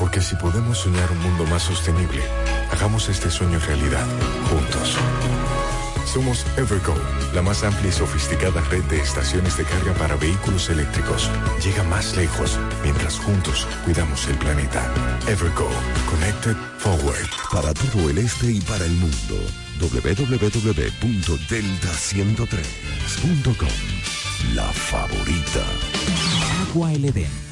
Porque si podemos soñar un mundo más sostenible, hagamos este sueño realidad, juntos. Somos Evergo, la más amplia y sofisticada red de estaciones de carga para vehículos eléctricos. Llega más lejos mientras juntos cuidamos el planeta. Evergo, Connected Forward. Para todo el este y para el mundo, www.delta103.com. La favorita. Agua El Edén,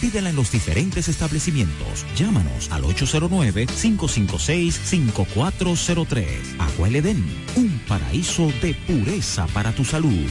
Pídela en los diferentes establecimientos. Llámanos al 809-556-5403. Agua El Edén, un paraíso de pureza para tu salud.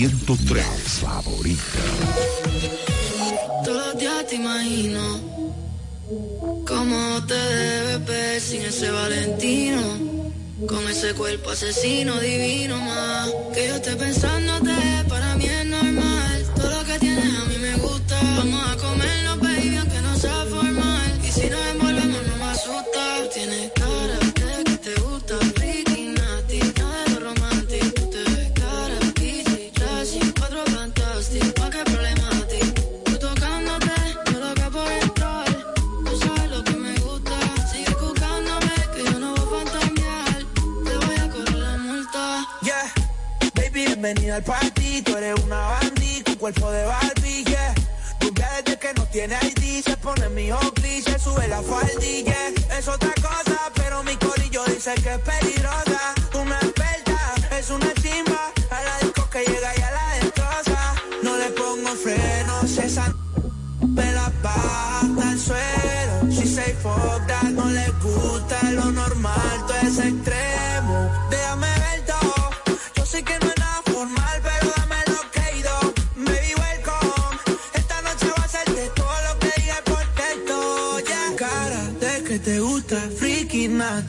103. Favorita. Todos los días te imagino cómo te debes ver sin ese Valentino. Con ese cuerpo asesino divino más. Que yo esté pensándote, para mí es normal. Todo lo que tienes a mí me gusta. Vamos a comerlo. Al party. Tú eres una bandita, con cuerpo de Barbie, yeah. Rubia desde que no tiene ID, se pone mi Oakley, se sube la faldilla. Es otra cosa, pero mi corillo dice que es peligrosa.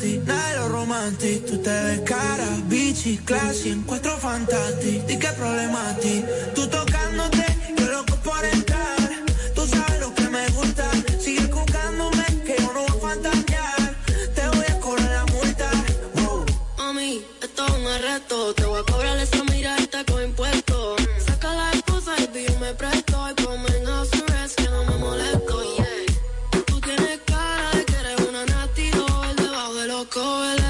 Nasty, nada lo romantic. Tú te ves cara, bichi, classy, encuentro fantastic. ¿Y qué problema ti? Tú tocándote, yo loco por entrar. go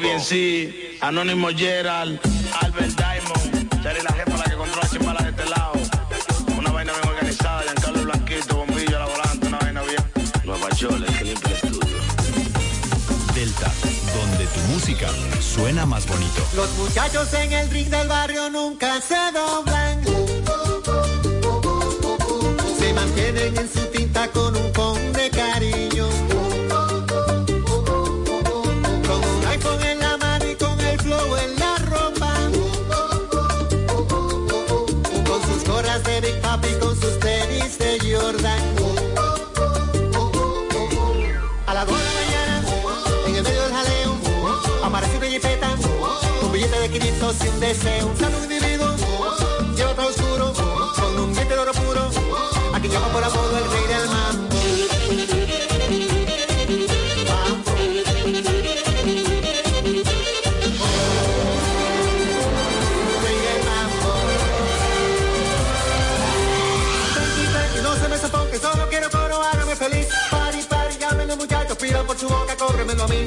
Kevin C, Anónimo Gerald, Albert Diamond, Charlie la jefa la que controla chimbala de este lado. Una vaina bien organizada, Giancarlo Blanquito, bombillo a la volante, una vaina bien. Nueva York, que limpia el estudio. Delta, donde tu música suena más bonito. Los muchachos en el ring del barrio nunca se doblan. Se mantienen en su tinta con un Deseo un salud individuo, lleva oscuro, con un diente de oro puro. Aquí llama por apodo el rey del mambo. Solo quiero coro, hágame feliz. Pari, pari, llámenle muchachos, pida por su boca, cóbremelo a mí.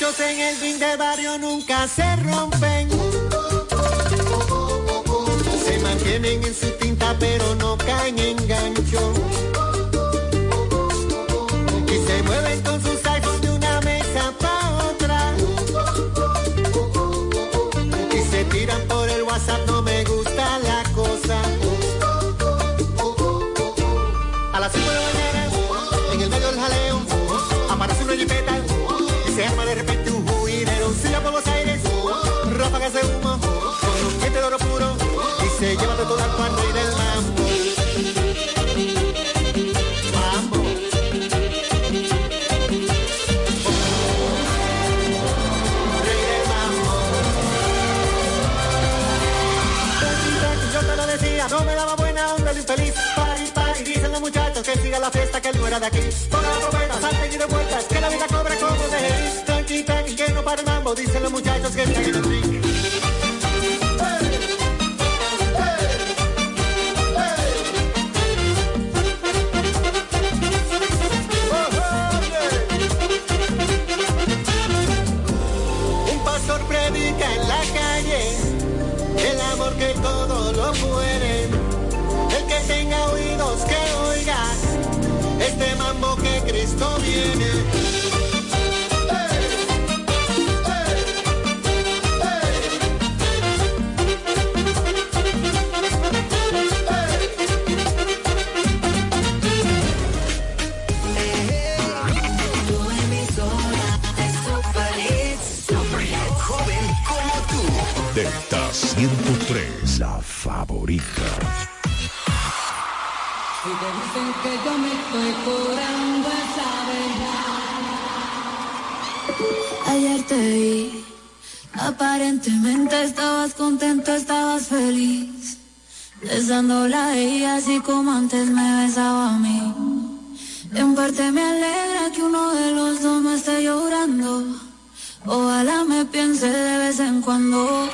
muchachos en el fin de barrio nunca se rompen. Se mantienen en su tinta pero no caen en gancho. se llevan de todas partes y del mambo. Mambo. Rey del mambo. Yo te lo decía, no me daba buena onda el infeliz. Pari, pari, dicen los muchachos que siga la fiesta que él no era de aquí. you do. Si te que yo me estoy curando esa verdad. Ayer te vi, aparentemente estabas contento, estabas feliz. Besándola a ella así como antes me besaba a mí. En parte me alegra que uno de los dos me esté llorando. Ojalá me piense de vez en cuando.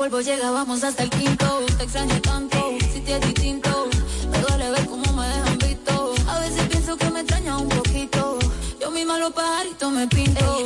polvo llegábamos hasta el quinto. Te extrañé tanto, si te es distinto. Me duele ver cómo me dejan visto. A veces pienso que me extraña un poquito. Yo misma los pajaritos me pinto.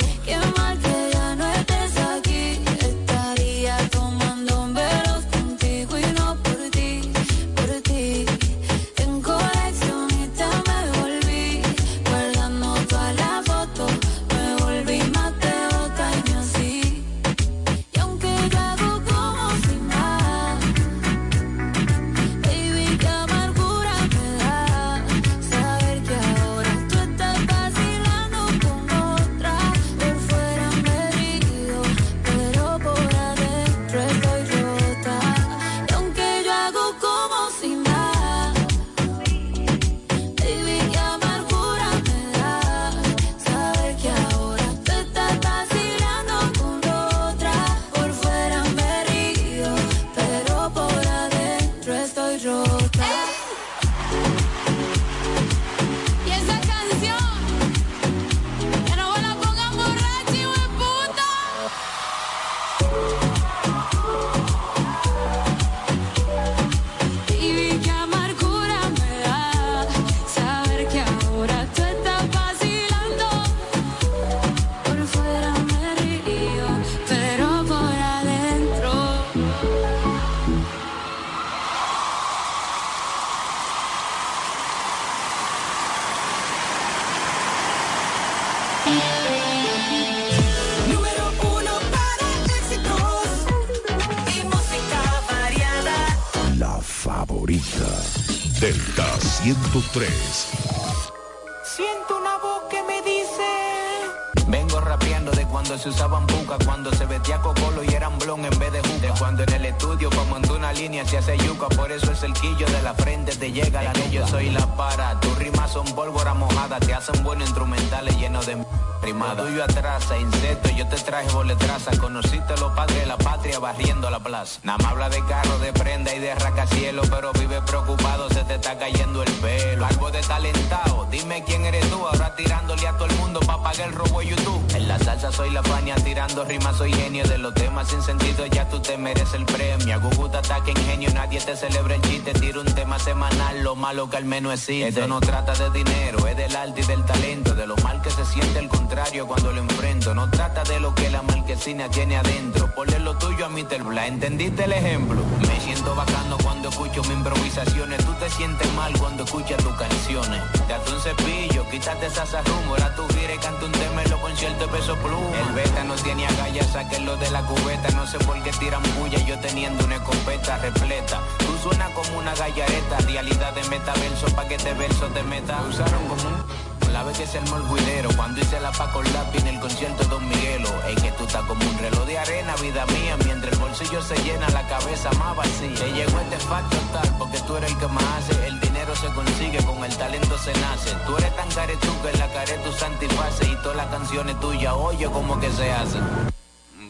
Al menos existe. Esto no trata de dinero, es del arte y del talento, de lo mal que se siente el contrario cuando lo enfrento. No trata de lo que la marquesina tiene adentro, ponle lo tuyo a mi Bla, ¿entendiste el ejemplo? Me siento bacano cuando escucho mis improvisaciones, tú te sientes mal cuando escuchas tus canciones. Date un cepillo, quítate esa rumbo, ahora tú gires, canta un tema en los conciertos peso pluma. El beta no tiene agallas, sáquenlo de la cubeta, no sé por qué tiran bulla, yo teniendo una escopeta repleta. Tú suenas como una gallareta, realidad de metaverso, pa' que te verso te meta. Usaron como un la vez que se armó el guidero, cuando hice la pa' con lápiz en el concierto de Don Miguelo. Es que tú estás como un reloj de arena, vida mía, mientras el bolsillo se llena, la cabeza más vacía. Te llegó este facto tal, porque tú eres el que más hace, el dinero se consigue, con el talento se nace. Tú eres tan caretú que en la care tu santifase y todas las canciones tuyas, oye como que se hacen.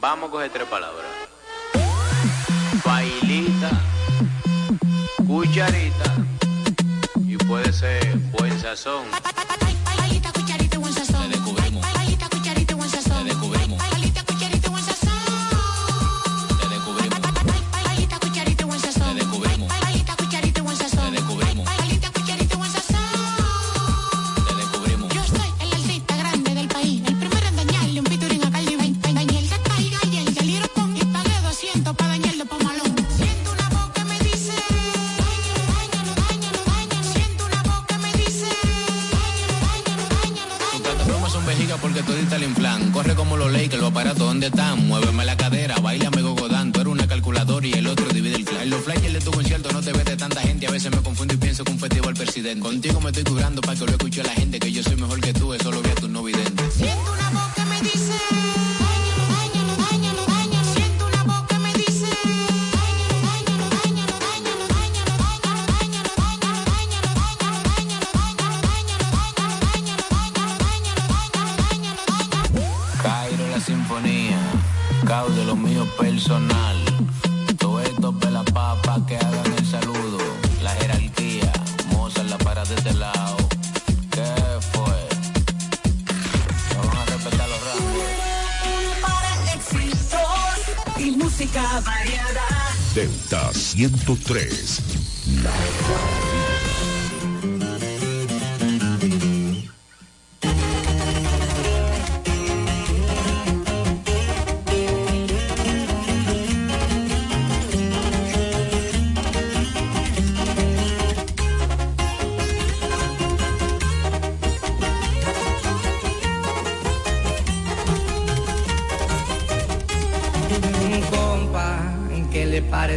Vamos a coger tres palabras. Bailita, cucharita y puede ser buen sazón. Están. Muéveme la cadera, baila amigo Godán. Tú eres una calculadora y el otro divide el. En los flyers de tu concierto no te ves de tanta gente. A veces me confundo y pienso que un festival presidente. Contigo me estoy curando para que lo escuche la gente. Variada. Delta 103.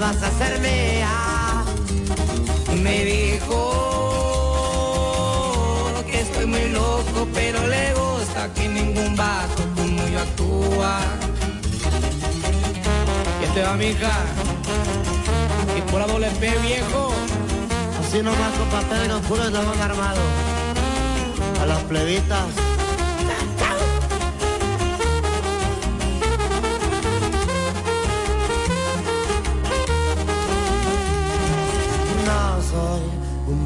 Vas a ser mía. Me dijo que estoy muy loco, pero le gusta que ningún vato como yo actúa. Y este va mi hija. Y por la doble P, viejo. Así nomás con papel no puro estaban armados. A las plebitas.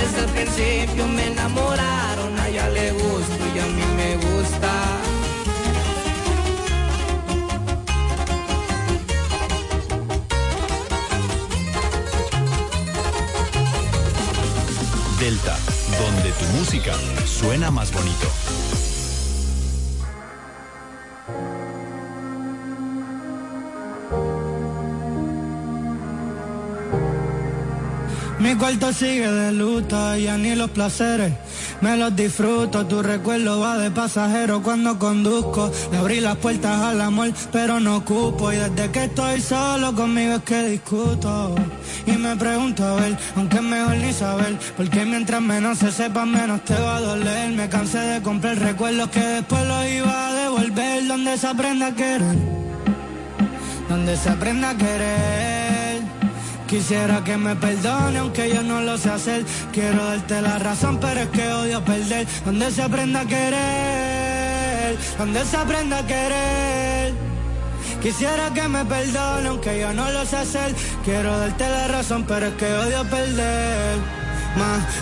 desde el principio me enamoraron, a ella le gusto y a mí me gusta. Delta, donde tu música suena más bonito. Mi cuarto sigue de luto, ya ni los placeres me los disfruto. Tu recuerdo va de pasajero cuando conduzco. Le abrí las puertas al amor, pero no ocupo. Y desde que estoy solo conmigo es que discuto. Y me pregunto a ver, aunque es mejor ni saber, porque mientras menos se sepa, menos te va a doler. Me cansé de comprar recuerdos que después los iba a devolver. Donde se aprenda a querer, donde se aprenda a querer. Quisiera que me perdone aunque yo no lo sé hacer. Quiero darte la razón pero es que odio perder. Donde se aprenda a querer Donde se aprenda a querer. Quisiera que me perdone aunque yo no lo sé hacer. Quiero darte la razón pero es que odio perder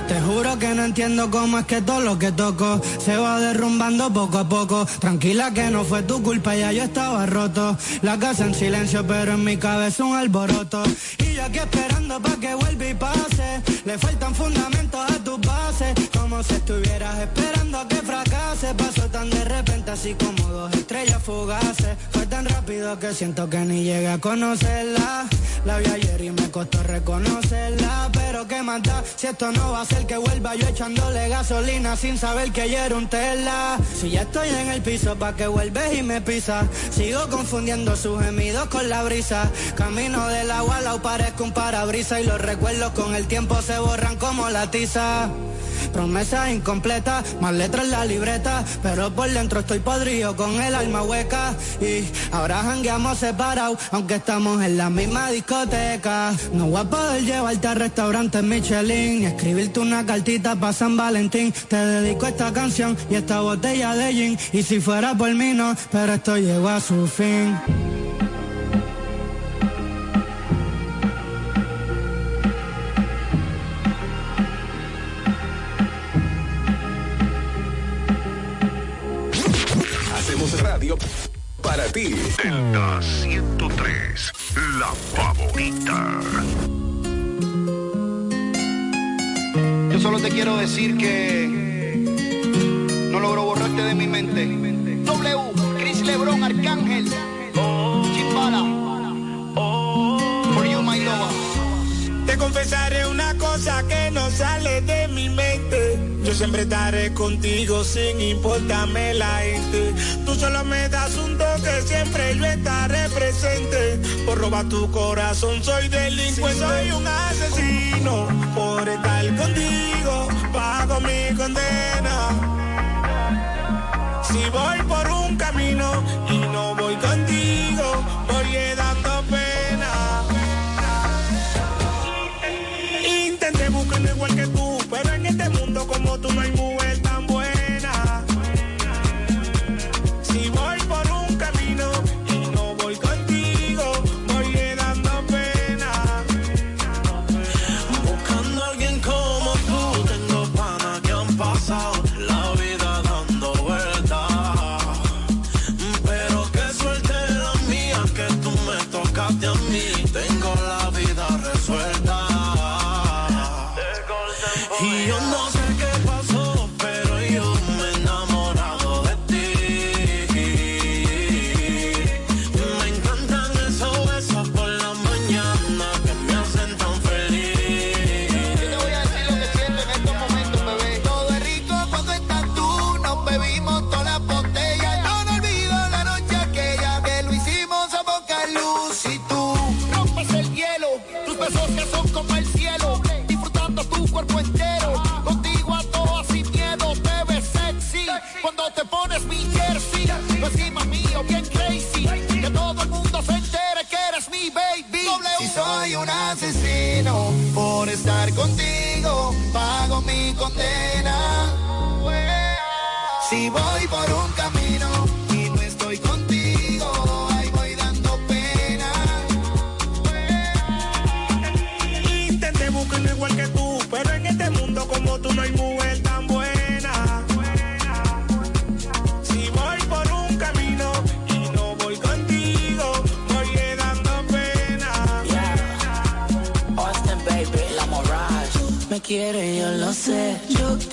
te juro que no entiendo cómo es que todo lo que toco se va derrumbando poco a poco. Tranquila que no fue tu culpa, ya yo estaba roto. La casa en silencio, pero en mi cabeza un alboroto. Y yo aquí esperando pa' que vuelva y pase. Le faltan fundamentos a tus bases. Como si estuvieras esperando a que fracase. Pasó tan de repente, así como dos estrellas fugaces. Fue tan rápido que siento que ni llegué a conocerla. La vi ayer y me costó reconocerla. Pero qué mata, si esto no va a ser que vuelva yo echándole gasolina sin saber que ayer un tela. Si ya estoy en el piso, pa' que vuelves y me pisa. Sigo confundiendo sus gemidos con la brisa. Camino del agua, la parezco un parabrisa. Y los recuerdos con el tiempo se borran como la tiza. Promesas incompletas, más letras en la libreta, pero por dentro estoy podrido con el alma hueca y ahora jangueamos separados, aunque estamos en la misma discoteca. No voy a poder llevarte a restaurantes Michelin, ni escribirte una cartita para San Valentín. Te dedico esta canción y esta botella de gin, y si fuera por mí no, pero esto llegó a su fin. Delta 103, la favorita. Yo solo te quiero decir que no logro borrarte de mi mente. W, Chris Lebron, Arcángel, Chimbala, Te confesaré una cosa que no sale de mi mente. Yo siempre estaré contigo sin importarme la gente. Tú solo me das un toque, siempre yo estaré presente. Por robar tu corazón soy delincuente, soy un asesino. Por estar contigo, pago mi condena. Si voy por un camino y no Y voy por un camino y no estoy contigo, ahí voy dando pena. Intenté buscarlo igual que tú, pero en este mundo como tú no hay mujer tan buena. Si voy por un camino y no voy contigo, voy dando pena. Austin, baby, la Mirage. Me quiere,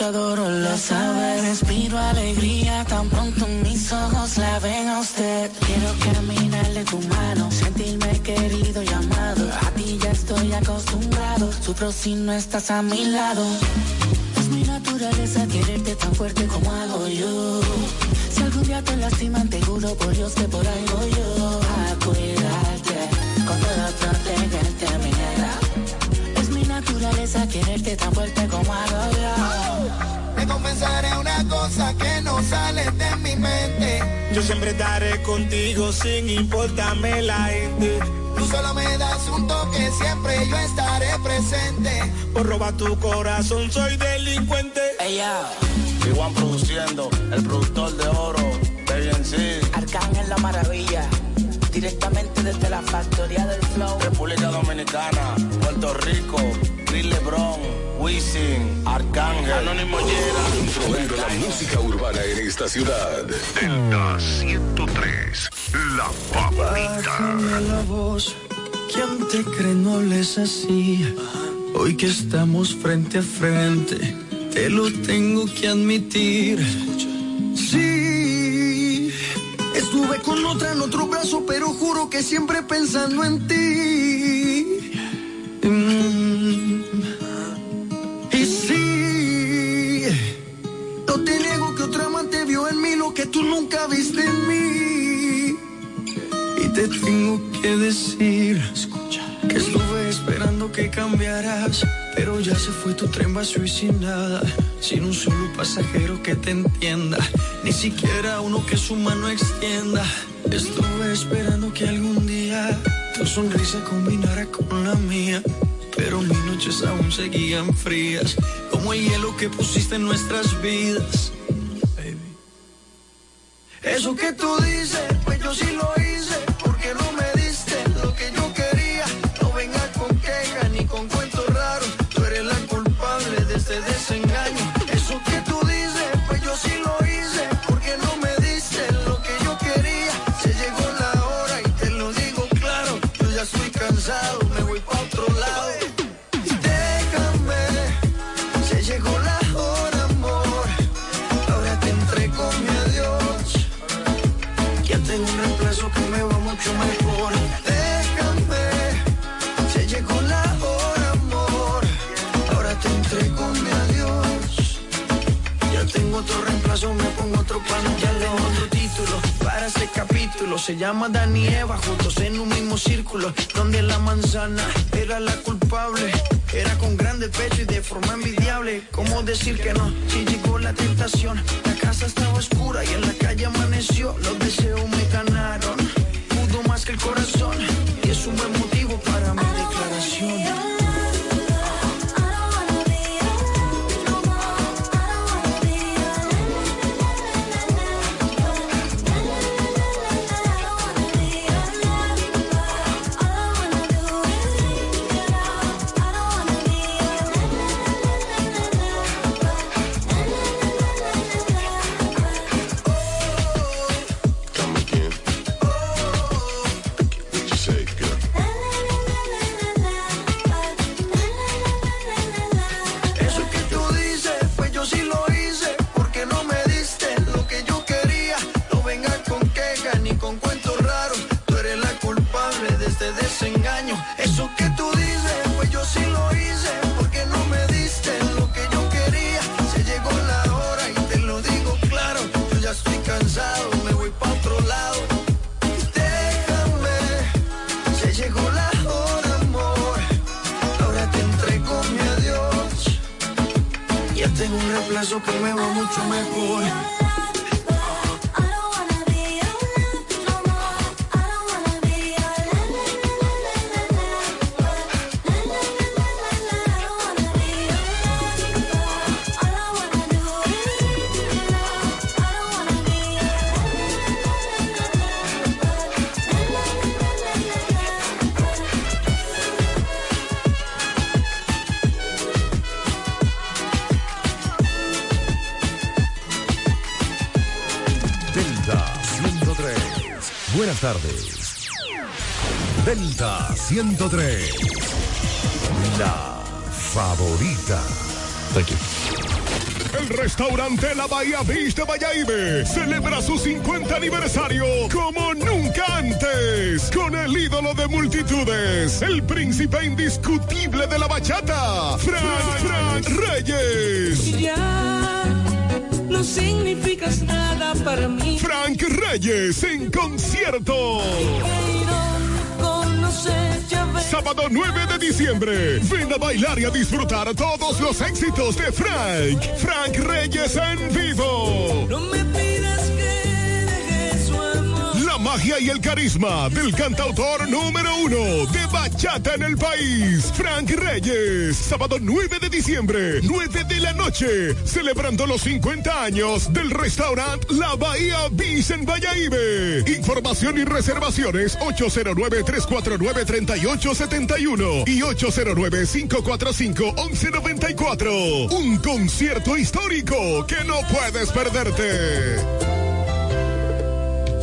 te adoro, lo sabes. Respiro alegría tan pronto mis ojos la ven a usted. Quiero caminarle tu mano, sentirme querido y amado. A ti ya estoy acostumbrado. Sufro si no estás a mi lado. Es mi naturaleza quererte tan fuerte como hago yo. Si algún día te lastiman, te juro por Dios que por voy yo. Yo siempre estaré contigo sin importarme la gente. Tú solo me das un toque, siempre yo estaré presente. Por robar tu corazón soy delincuente. Big One produciendo, el productor de oro, Baby en sí. Arcángel la maravilla, directamente desde la factoría del flow. República Dominicana, Puerto Rico, Chris Lebron, Wisin, Arcángel, Anónimo Yera. Controlando la música urbana en esta ciudad. Delta 103, la favorita. Bájame la voz, ¿quién te cree no les así? Hoy que estamos frente a frente, te lo tengo que admitir. Sí, estuve con otra en otro brazo, pero juro que siempre pensando en ti. Mm. Y sí, no te niego que otra amante vio en mí lo que tú nunca viste en mí. Y te tengo que decir que estuve esperando que cambiaras, pero ya se fue tu tren vacío y sin nada, sin un solo pasajero que te entienda, ni siquiera uno que su mano extienda. Estuve esperando que algún día tu sonrisa combinara con la mía, pero mis noches aún seguían frías, como el hielo que pusiste en nuestras vidas. Eso que tú dices, pues yo sí lo hice, Se llama Dani Eva, juntos en un mismo círculo. Donde la manzana era la culpable. Era con grande pecho y de forma envidiable. ¿Cómo decir que no? Si llegó la tentación. La casa estaba oscura y en la calle amaneció. Los deseos me ganaron. Pudo más que el corazón. Y es un buen motivo para mi declaración. Buenas tardes. Delta 103. La favorita. El restaurante La Bahía Beach de Bayaibe celebra su 50 aniversario como nunca antes con el ídolo de multitudes, el príncipe indiscutible de la bachata, Frank, Frank Reyes. No significas nada para mí. Frank Reyes en concierto. Sábado 9 de diciembre. Ven a bailar y a disfrutar todos los éxitos de Frank. Frank Reyes en vivo. No me magia y el carisma del cantautor número uno de bachata en el país, Frank Reyes. Sábado 9 de diciembre, 9 de la noche, celebrando los 50 años del restaurante La Bahía Beach en Bayaibe. Información y reservaciones 809-349-3871 y 809-545-1194. Un concierto histórico que no puedes perderte.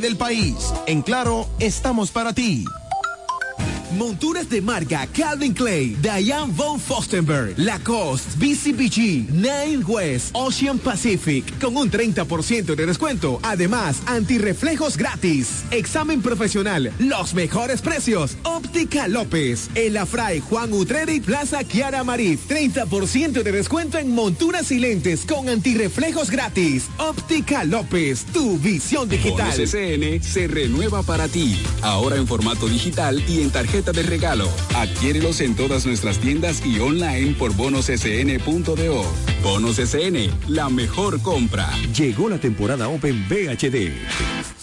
del país. En Claro, estamos para ti. Monturas de marca Calvin Clay, Diane von Fostenberg, Lacoste, BCBG, Nine West, Ocean Pacific, con un 30% de descuento. Además, antirreflejos gratis. Examen profesional, los mejores precios. Óptica López, El Afray, Juan Utreri, Plaza Kiara Marí, 30% de descuento en monturas y lentes con antirreflejos gratis. Óptica López, tu visión digital. SN se renueva para ti, ahora en formato digital y en tarjeta de regalo. Adquiérelos en todas nuestras tiendas y online por bonossn.do. Bonos SN, la mejor compra. Llegó la temporada Open VHD.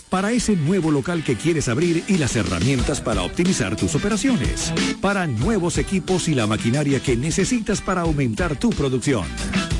Para ese nuevo local que quieres abrir y las herramientas para optimizar tus operaciones. Para nuevos equipos y la maquinaria que necesitas para aumentar tu producción.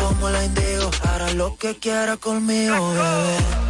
como la indigo. Hará lo que quiera conmigo, bebé.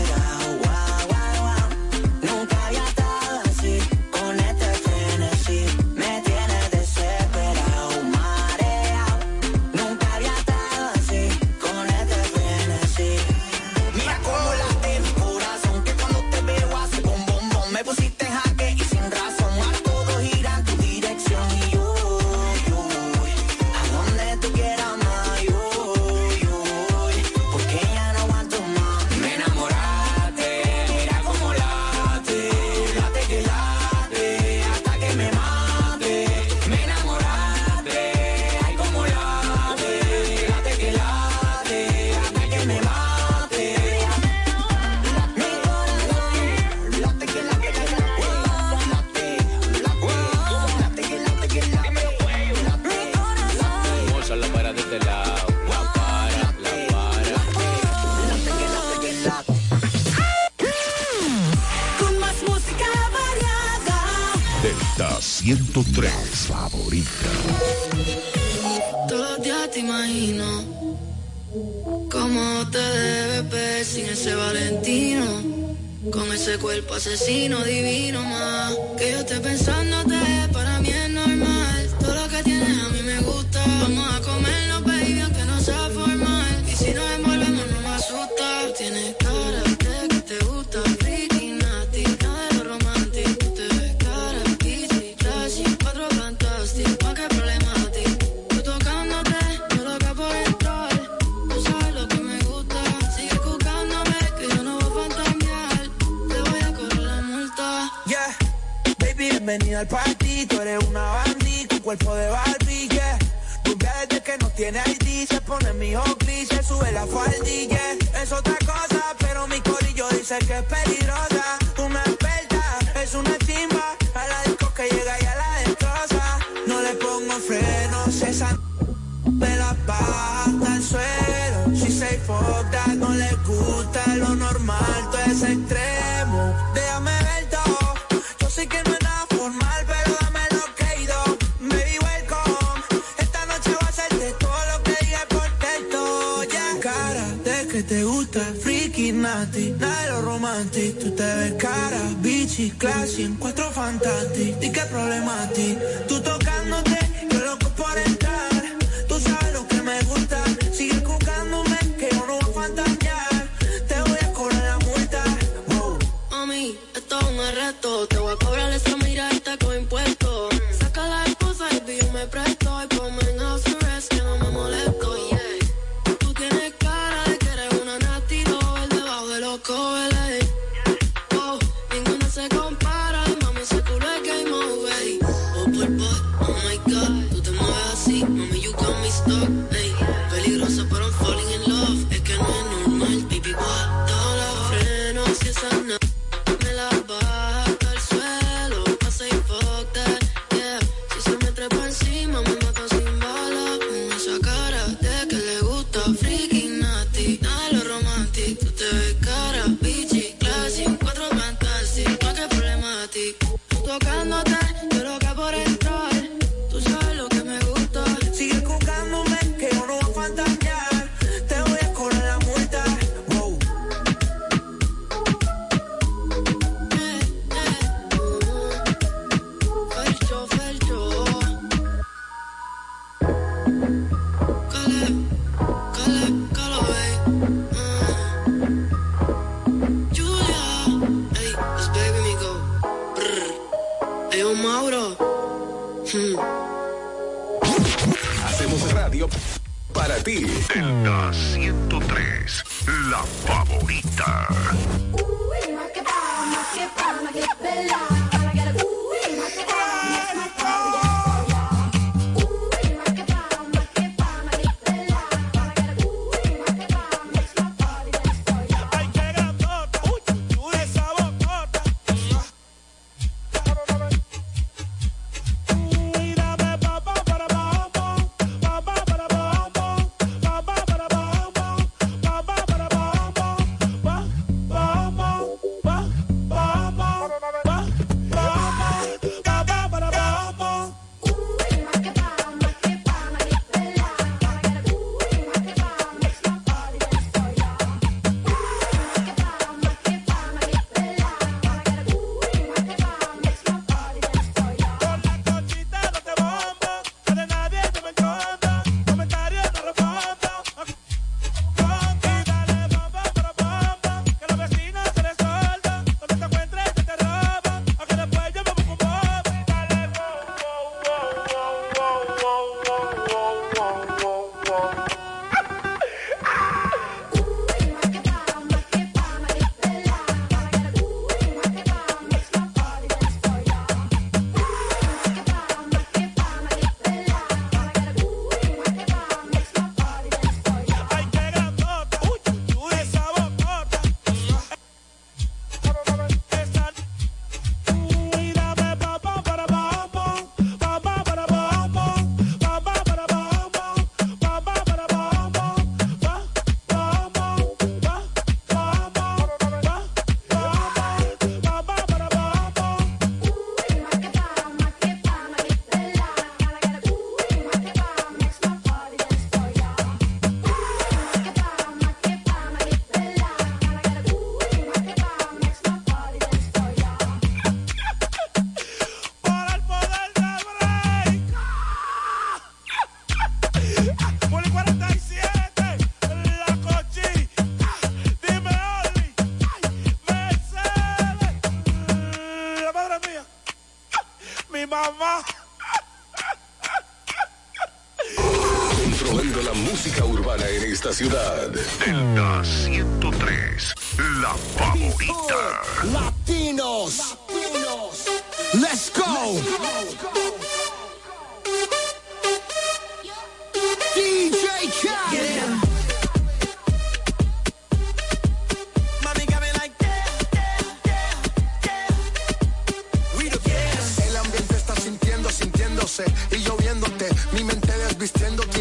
Delta 103. favorita. Todos los días te imagino cómo te debes ver sin ese Valentino. Con ese cuerpo asesino divino más. Que yo esté pensándote para mí es normal. Todo lo que tienes a mí me gusta. Vamos a el party, tú eres una bandí con cuerpo de Barbie, yeah. Desde que no tiene ID, se pone mi hockey, se sube la faldilla. Es otra cosa, pero mi corillo dice que es peligrosa. Una experta, es una chimba, a la disco que llega y a la destroza. No le pongo frenos, esa me la baja hasta el suelo. Si se that, no le gusta lo normal, todo es extremo. Classy, cuatro fantástico, ¿y qué problema a ti? Oh, my god.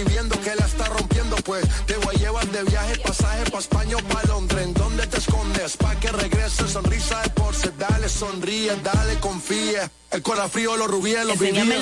viendo, que la está rompiendo, pues te voy a llevar de viaje, pasaje pa' España o pa' Londres. ¿En dónde te escondes? Pa' que regrese, sonrisa de porce, dale, sonríe, dale, confía. El cora frío, los rubíes, los Enséñame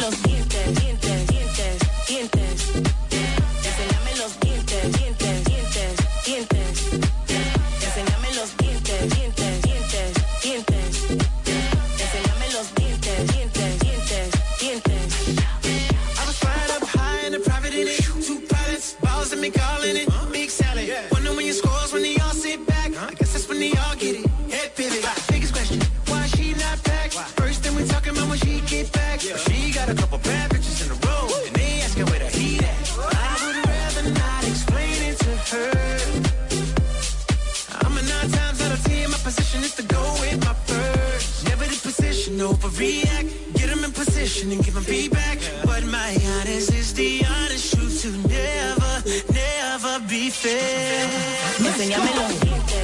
passion and giving feedback. But my honest is the honest truth to never, never be fair. Enseñame los dientes.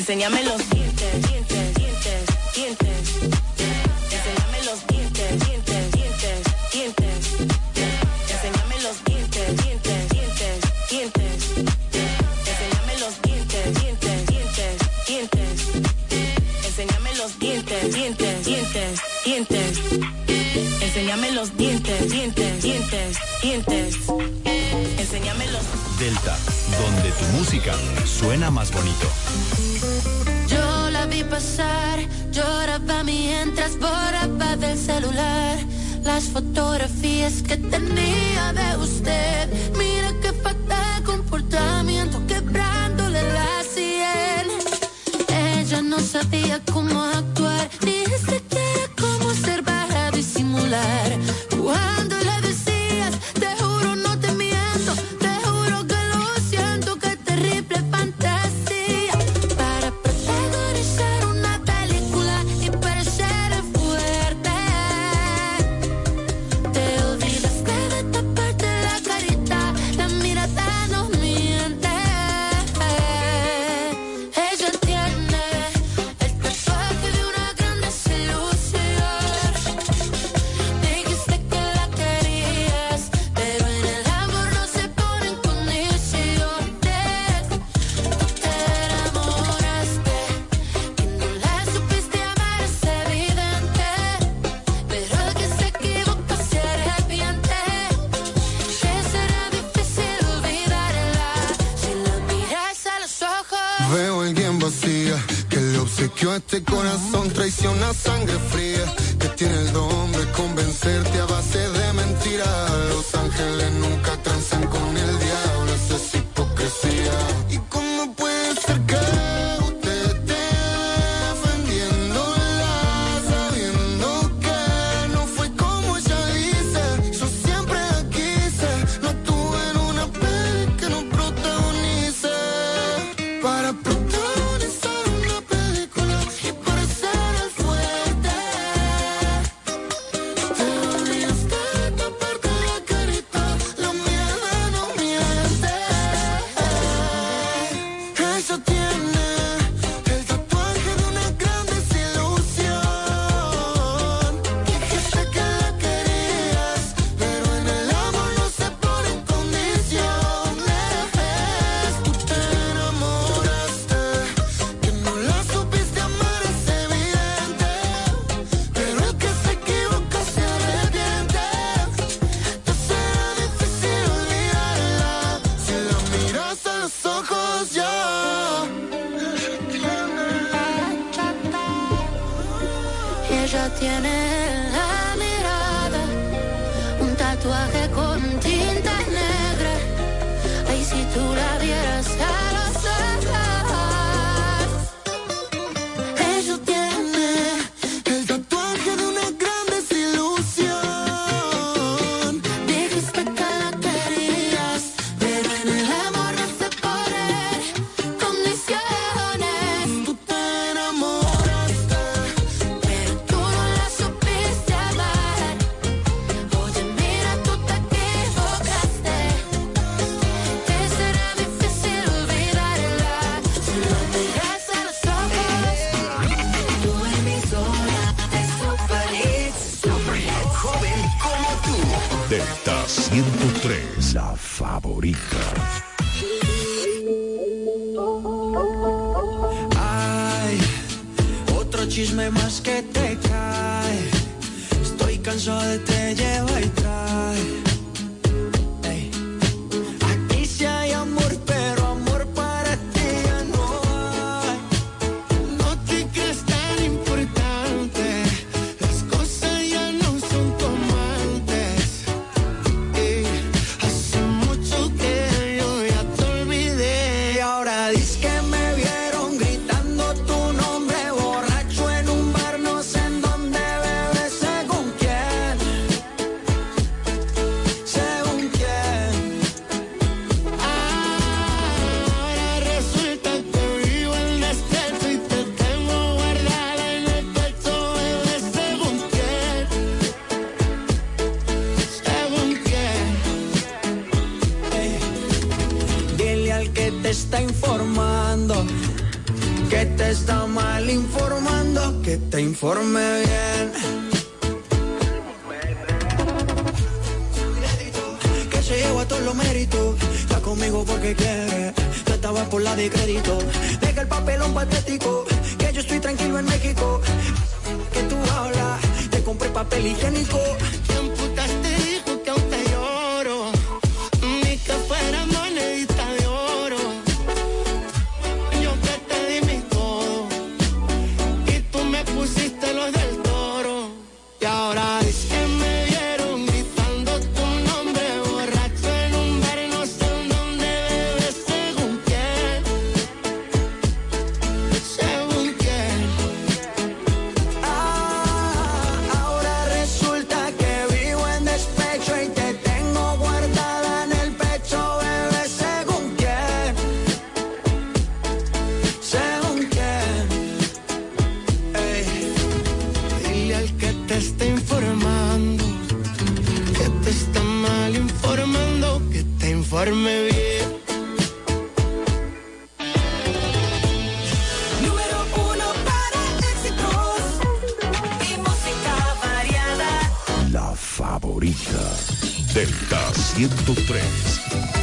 Enséñame los dientes, dientes, dientes, dientes. Enséñame los dientes, dientes, dientes, dientes. Enséñame los dientes, dientes, dientes, dientes. Enséñame los dientes, dientes, dientes, dientes. Enséñame los dientes, dientes, dientes, dientes. Enséñame los dientes, dientes, dientes, dientes. Enséñame los Delta, donde tu música suena más bonito. Yo la vi pasar, lloraba mientras borraba del celular las fotografías que tenía de usted. Mira qué fatal comportamiento quebrándole la sien. Ella no sabía que 103.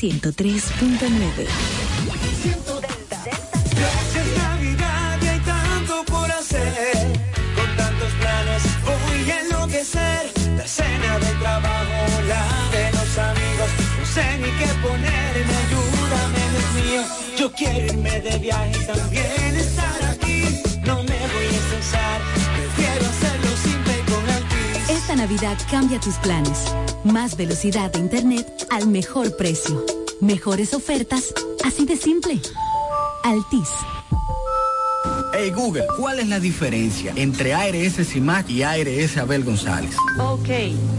103.9. Cambia tus planes. Más velocidad de internet al mejor precio. Mejores ofertas, así de simple. Altis. Hey Google, ¿cuál es la diferencia entre ARS CIMAC y ARS Abel González? Ok,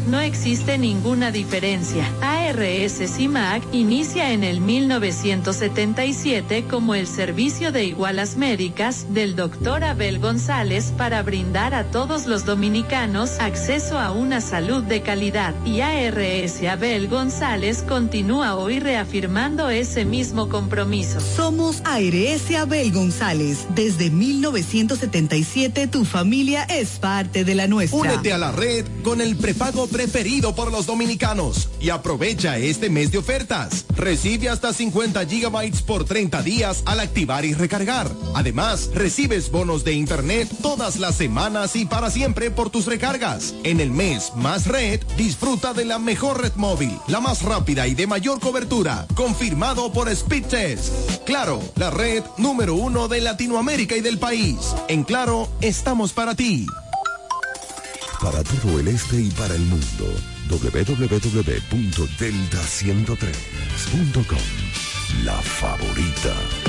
no existe ninguna diferencia. ARS CIMAC inicia en el 1977 como el servicio de igualas médicas del doctor Abel González para brindar a todos los dominicanos acceso a una salud de calidad. Y ARS Abel González continúa hoy reafirmando ese mismo compromiso. Somos ARS Abel González. Desde 1977 tu familia es parte de la nuestra. Únete a la red con el prepago preferido por los dominicanos y aprovecha este mes de ofertas. Recibe hasta 50 gigabytes por 30 días al activar y recargar. Además, recibes bonos de internet todas las semanas y para siempre por tus recargas. En el mes más red, disfruta de la mejor red móvil, la más rápida y de mayor cobertura, confirmado por Speedtest. Claro, la red número uno de Latinoamérica y del país. En Claro, estamos para ti. Para todo el este y para el mundo, www.delta103.com. La favorita.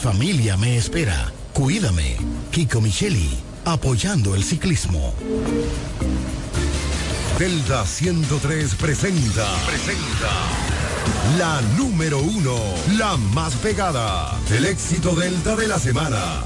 Familia me espera. Cuídame. Kiko Micheli, apoyando el ciclismo. Delta 103 presenta. Presenta. La número uno. La más pegada. El éxito Delta de la semana.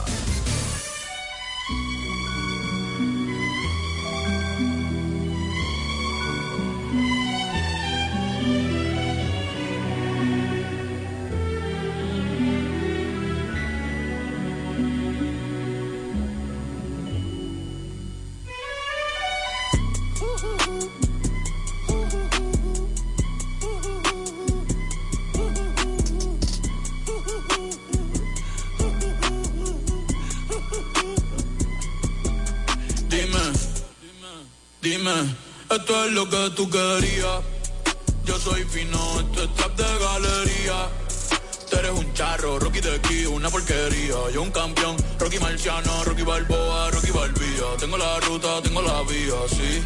Rocky Balboa, Rocky Balbía. Tengo la ruta, tengo la vía, sí,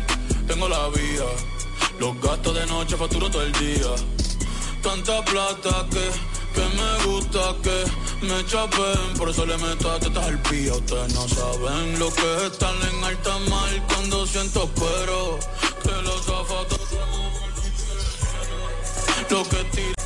tengo la vía. Los gastos de noche facturo todo el día. Tanta plata que, que me gusta que me chapen. Por eso le meto a tetas al pía. Ustedes no saben lo que es estar en alta mar cuando siento cuero. Que los zapatos... Lo que tira